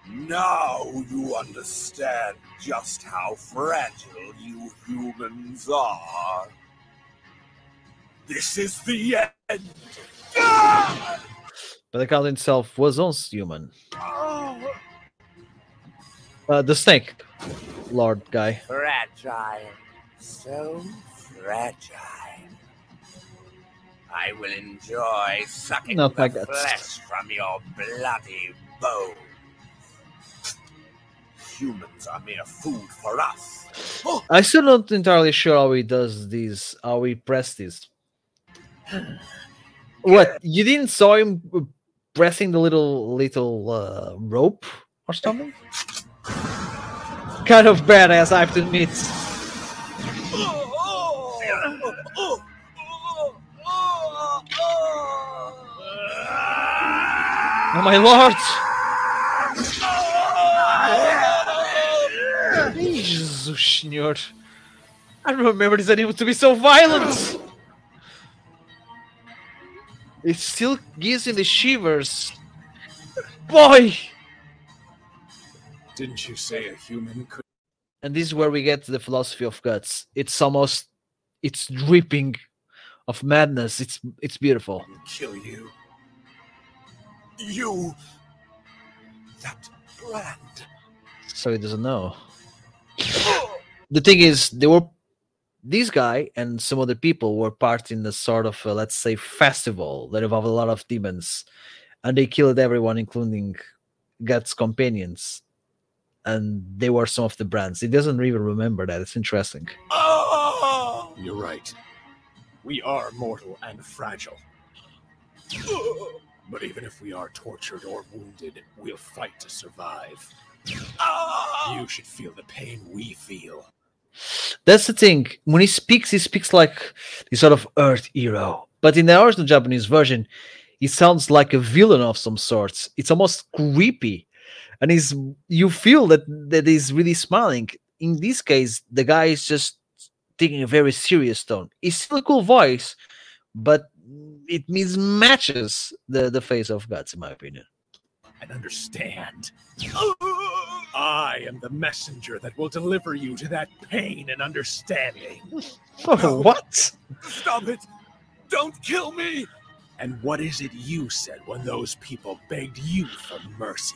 Now you understand just how fragile you humans are. This is the end. But the god himself was once human. Uh, the snake lord guy. Fragile. So fragile. I will enjoy sucking Not the flesh from your bloody bones. Humans are mere food for us. I'm still not entirely sure how he does these, how he press this. What you didn't saw him pressing the little little uh, rope or something? Kind of badass, I have to admit. Oh my lord! Jesus, senhor. I don't remember this anime to be so violent. It still gives him the shivers. Boy! Didn't you say a human could? And this is where we get to the philosophy of guts. It's almost it's dripping of madness. It's it's beautiful. Kill you. You. That brand. So he doesn't know. The thing is, they were this guy and some other people were part in the sort of uh, let's say festival that involved a lot of demons, and they killed everyone, including Guts' companions, and they were some of the brands. He doesn't even remember that. It's interesting. You're right. We are mortal and fragile. But even if we are tortured or wounded, we'll fight to survive. You should feel the pain we feel. That's the thing. When he speaks, he speaks like this sort of Earth hero. But in the original Japanese version, he sounds like a villain of some sorts. It's almost creepy, and he's you feel that that he's really smiling. In this case, the guy is just taking a very serious tone. He's still a cool voice, but it mismatches the the face of guts, in my opinion. And understand. I am the messenger that will deliver you to that pain and understanding. Oh, what? Stop it! Don't kill me! And what is it you said when those people begged you for mercy?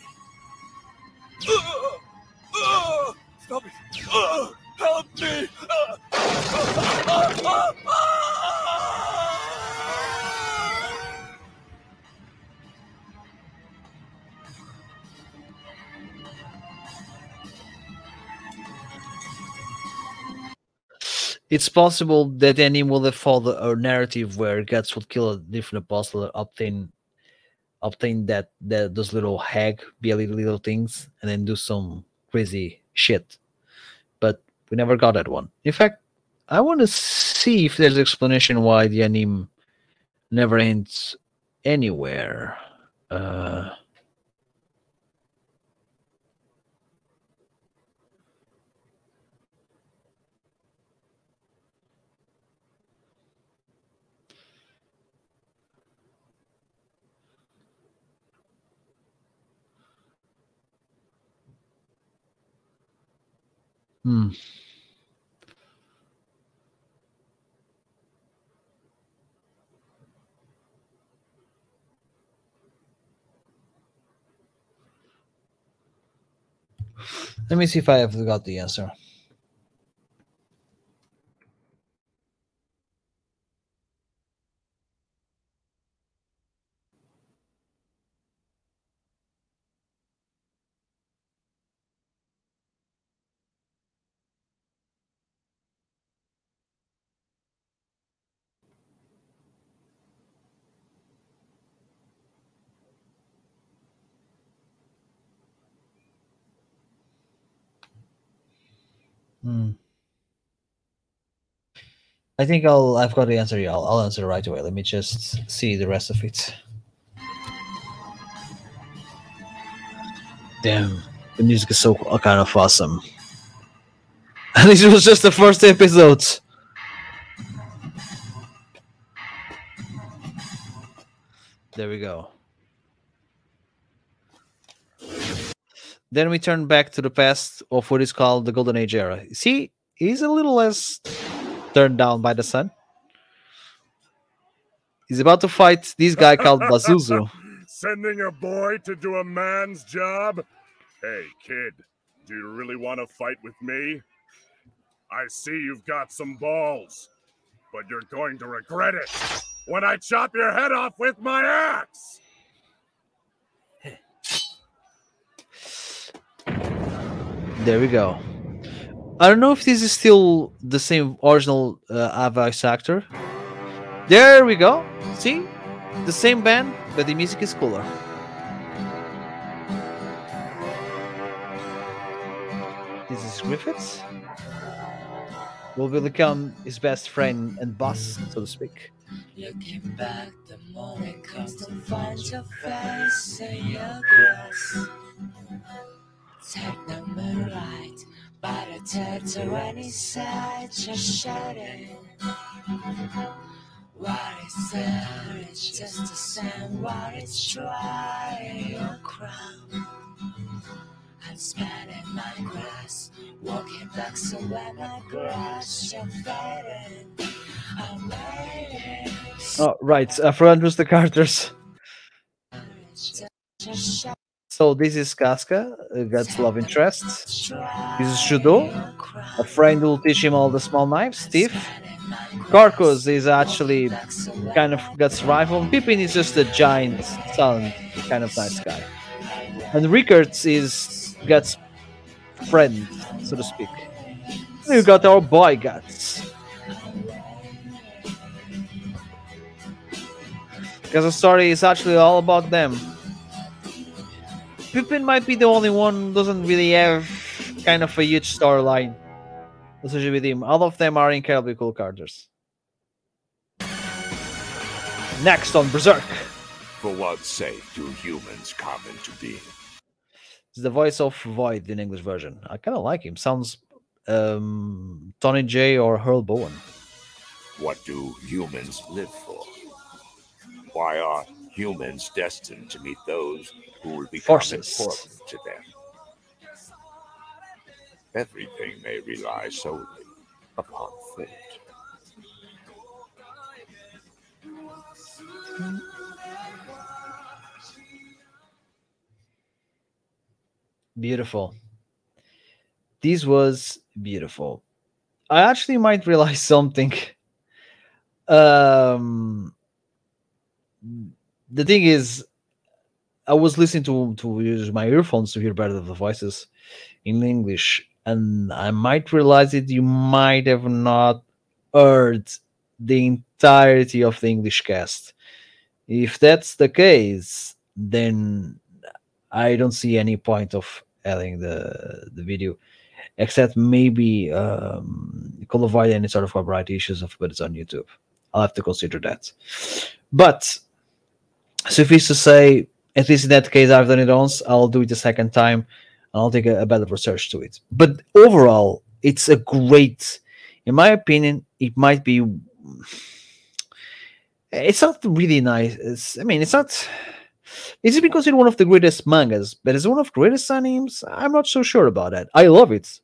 Stop it! Help me! It's possible that any will have followed a narrative where Guts would kill a different apostle, obtain obtain that, that those little hag belly little things, and then do some crazy shit. But we never got that one. In fact, I want to see if there's explanation why the anime never ends anywhere. Uh, hmm. Let me see if I have got the answer. Hmm. I think I'll. I've got the answer. Yeah, I'll, I'll answer right away. Let me just see the rest of it. Damn, the music is so kind of awesome. And this was just the first episode. There we go. Then we turn back to the past of what is called the Golden Age era. See, he's a little less turned down by the sun. He's about to fight this guy called Bazuzu. Sending a boy to do a man's job? Hey, kid, do you really want to fight with me? I see you've got some balls, but you're going to regret it when I chop your head off with my axe. There we go. I don't know if this is still the same original uh, actor. There we go. See? The same band, but the music is cooler. This is Griffiths. Will become his best friend and boss, so to speak. Looking back, the moment comes to find your face in your. Take number right, but I turn to any side, just shouting. What is there? It's just the sound. What it's trying your crown. I'm spanning my grass, walking back so when I grass, you're fading. I'm waiting. Oh, right. I forgot who's the characters. So this is Casca, Guts' love interest. This is Judeau, a friend who will teach him all the small knives. Steve. Corkus is actually kind of Guts' rival. Pippin is just a giant, silent, kind of nice guy. And Rickards is Guts' friend, so to speak. We got our boy Guts. Because the story is actually all about them. Pippin might be the only one who doesn't really have kind of a huge storyline associated with him. All of them are incredibly cool characters. Next on Berserk For what sake do humans come into being? It's the voice of Void in English version. I kind of like him. Sounds um, Tony Jay or Hurl Bowen. What do humans live for? Why are humans destined to meet those who will become Forces. important to them? Everything may rely solely upon fate. Beautiful. This was beautiful. I actually might realize something. Um, the thing is, I was listening to to use my earphones to hear better the voices in English, and I might realize that you might have not heard the entirety of the English cast. If that's the case, then I don't see any point of adding the the video, except maybe um, it could avoid any sort of copyright issues of but it's on YouTube. I'll have to consider that. But suffice to say, at least in that case, I've done it once. I'll do it a second time, and I'll take a, a better research to it. But overall, it's a great, in my opinion, it might be. It's not really nice. It's, I mean, it's not. Is it considered one of the greatest mangas? But is it one of the greatest animes? I'm not so sure about that. I love it.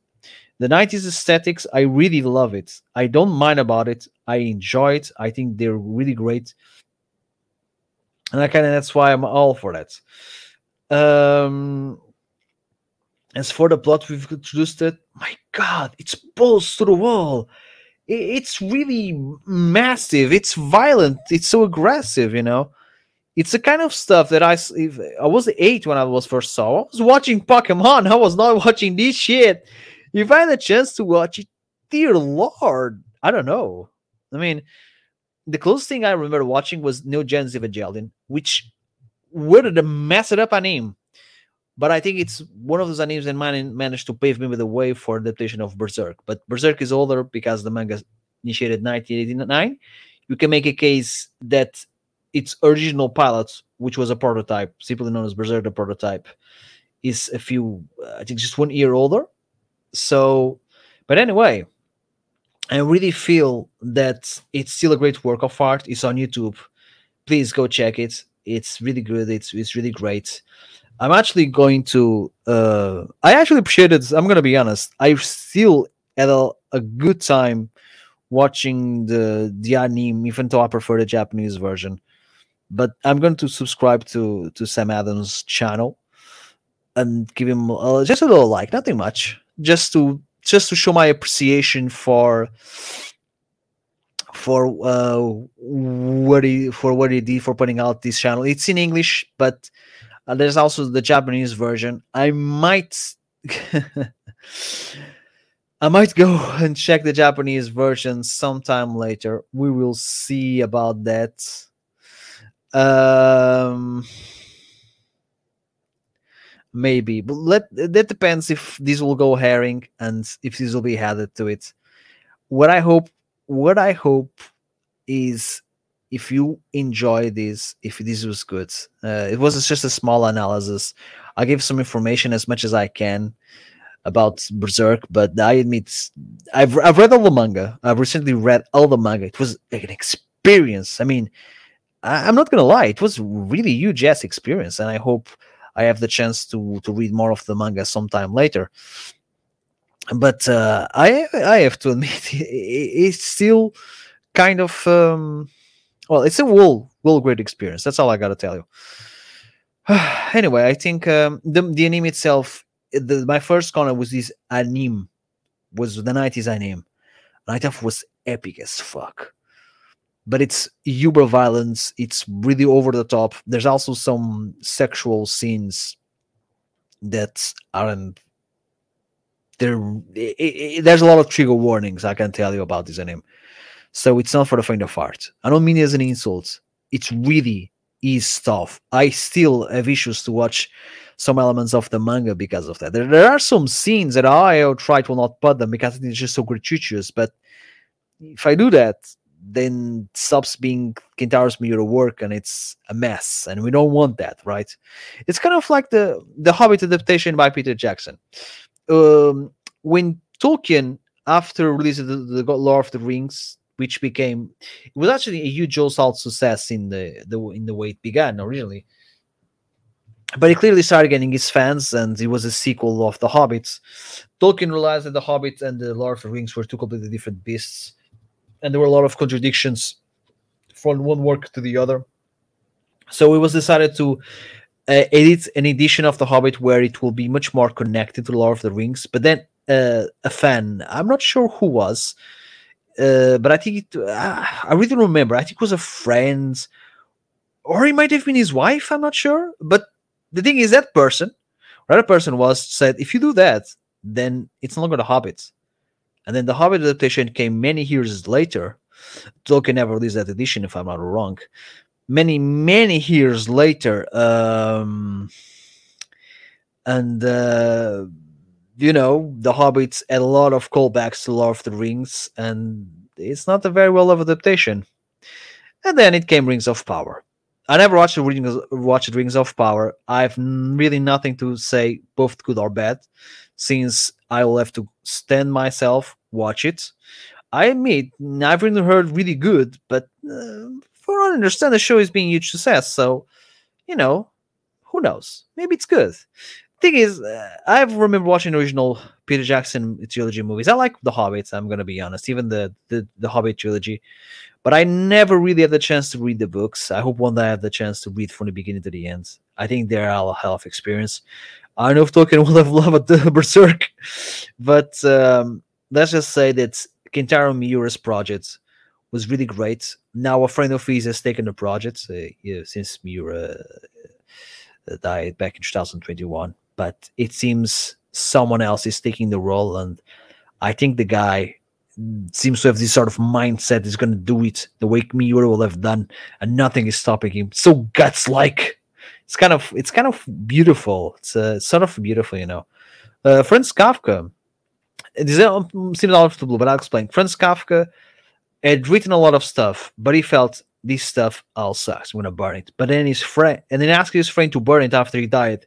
The 90s aesthetics, I really love it. I don't mind about it. I enjoy it. I think they're really great. And I kind of that's why I'm all for that. Um as for the plot we've introduced it, my god, it's balls to the wall. It's really massive. It's violent. It's so aggressive, you know it's the kind of stuff that I if I was eight when I was first saw. I was watching Pokemon. I was not watching this shit. If I had a chance to watch it, dear lord, I don't know. I mean, the closest thing I remember watching was Neon Genesis Evangelion, which would have messed it up a name. But I think it's one of those animes that man- managed to pave me with the way for adaptation of Berserk. But Berserk is older because the manga initiated 1989. You can make a case that its original pilot, which was a prototype, simply known as Berserk the prototype, is a few, I think, just one year older. So, but anyway, I really feel that it's still a great work of art. It's on YouTube. Please go check it. It's really good. It's it's really great. I'm actually going to. Uh, I actually appreciated. I'm gonna be honest. I still had a, a good time watching the the anime, even though I prefer the Japanese version. But I'm going to subscribe to to Sam Adams' channel and give him uh, just a little like, nothing much, just to just to show my appreciation for for uh what he for what he did for putting out this channel. It's in English, but uh, there's also the Japanese version. I might I might go and check the Japanese version sometime later. We will see about that. Um maybe but let that depends if this will go herring and if this will be added to it. What i hope what i hope is if you enjoy this if this was good. Uh, it was just a small analysis. I gave some information as much as i can about berserk but i admit i've, I've read all the manga. I've recently read all the manga. It was an experience. I mean I, i'm not gonna lie it was really huge ass experience and i hope I have the chance to to read more of the manga sometime later. But uh, I I have to admit it's still kind of um, well, it's a well well great experience. That's all I gotta tell you. anyway, I think um, the the anime itself, the, my first corner was this anime was the 90s anime. I thought was epic as fuck but it's uber violence it's really over the top. There's also some sexual scenes that aren't there there's a lot of trigger warnings i can tell you about this anime so it's not for the faint of heart. I don't mean it as an insult. It's really is tough. I still have issues to watch some elements of the manga because of that. There, there are some scenes that i oh, try to not put them because it's just so gratuitous but if i do that then stops being Kentaro's Miura work and it's a mess and we don't want that right? It's kind of like the the hobbit adaptation by peter jackson. Um when tolkien after releasing the, the lord of the rings which became it was actually a huge also success in the, the in the way it began originally but he clearly started getting his fans and it was a sequel of the hobbits. Tolkien realized that the hobbit and the lord of the rings were two completely different beasts and there were a lot of contradictions from one work to the other. So it was decided to uh, edit an edition of The Hobbit where it will be much more connected to Lord of the Rings. But then uh, a fan. I'm not sure who was, uh, but I think it, uh, I really remember. I think it was a friend, or it might have been his wife. I'm not sure. But the thing is, that person, or that person was said, if you do that, then it's no longer the Hobbit. And then the Hobbit adaptation came many years later. Tolkien never released that edition, if I'm not wrong. Many, many years later. Um, and uh, you know the hobbits had a lot of callbacks to lord of the rings and it's not a very well of adaptation and then it came rings of power i never watched rings, watched rings of power i've really nothing to say both good or bad since i will have to stand myself watch it i admit i've really heard really good but uh, for i understand the show is being a huge success so you know who knows maybe it's good thing is, uh, I remember watching original Peter Jackson trilogy movies. I like The Hobbits. I'm gonna be honest, even the the the Hobbit trilogy, but I never really had the chance to read the books. I hope one day I have the chance to read from the beginning to the end. I think they're a hell of experience. I know if Tolkien will have loved the Berserk, but um, let's just say that Kentaro Miura's project was really great. Now a friend of his has taken the project uh, yeah, since Miura uh, died back in 2021 but it seems someone else is taking the role and i think the guy seems to have this sort of mindset is going to do it the way miura will have done and nothing is stopping him so guts like it's kind of it's kind of beautiful it's uh, sort of beautiful you know uh, franz kafka this uh, seems out of the blue but i'll explain franz kafka had written a lot of stuff but he felt this stuff all sucks i'm gonna burn it but then his friend and then asked his friend to burn it after he died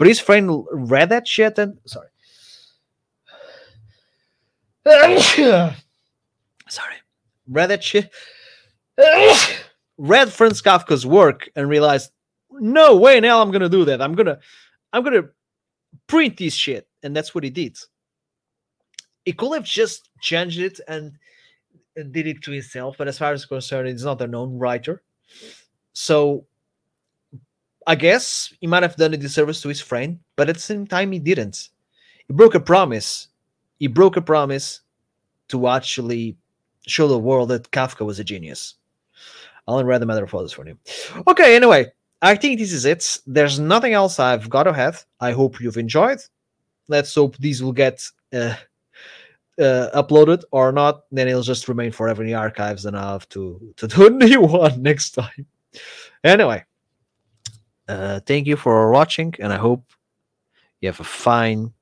but his friend read that shit and sorry. sorry. Read that shit. read Franz Kafka's work and realized, no way hell I'm gonna do that. I'm gonna I'm gonna print this shit. And that's what he did. He could have just changed it and, did it to himself, but as far as concerned, he's not a known writer. So I guess he might have done a disservice to his friend, but at the same time, he didn't. He broke a promise. He broke a promise to actually show the world that Kafka was a genius. I'll read the matter of others for you. Okay, anyway, I think this is it. There's nothing else I've got to have. I hope you've enjoyed. Let's hope these will get uh, uh, uploaded or not. Then it'll just remain forever in the archives, and I'll have to to do a new one next time. Anyway, uh, thank you for watching, and I hope you have a fine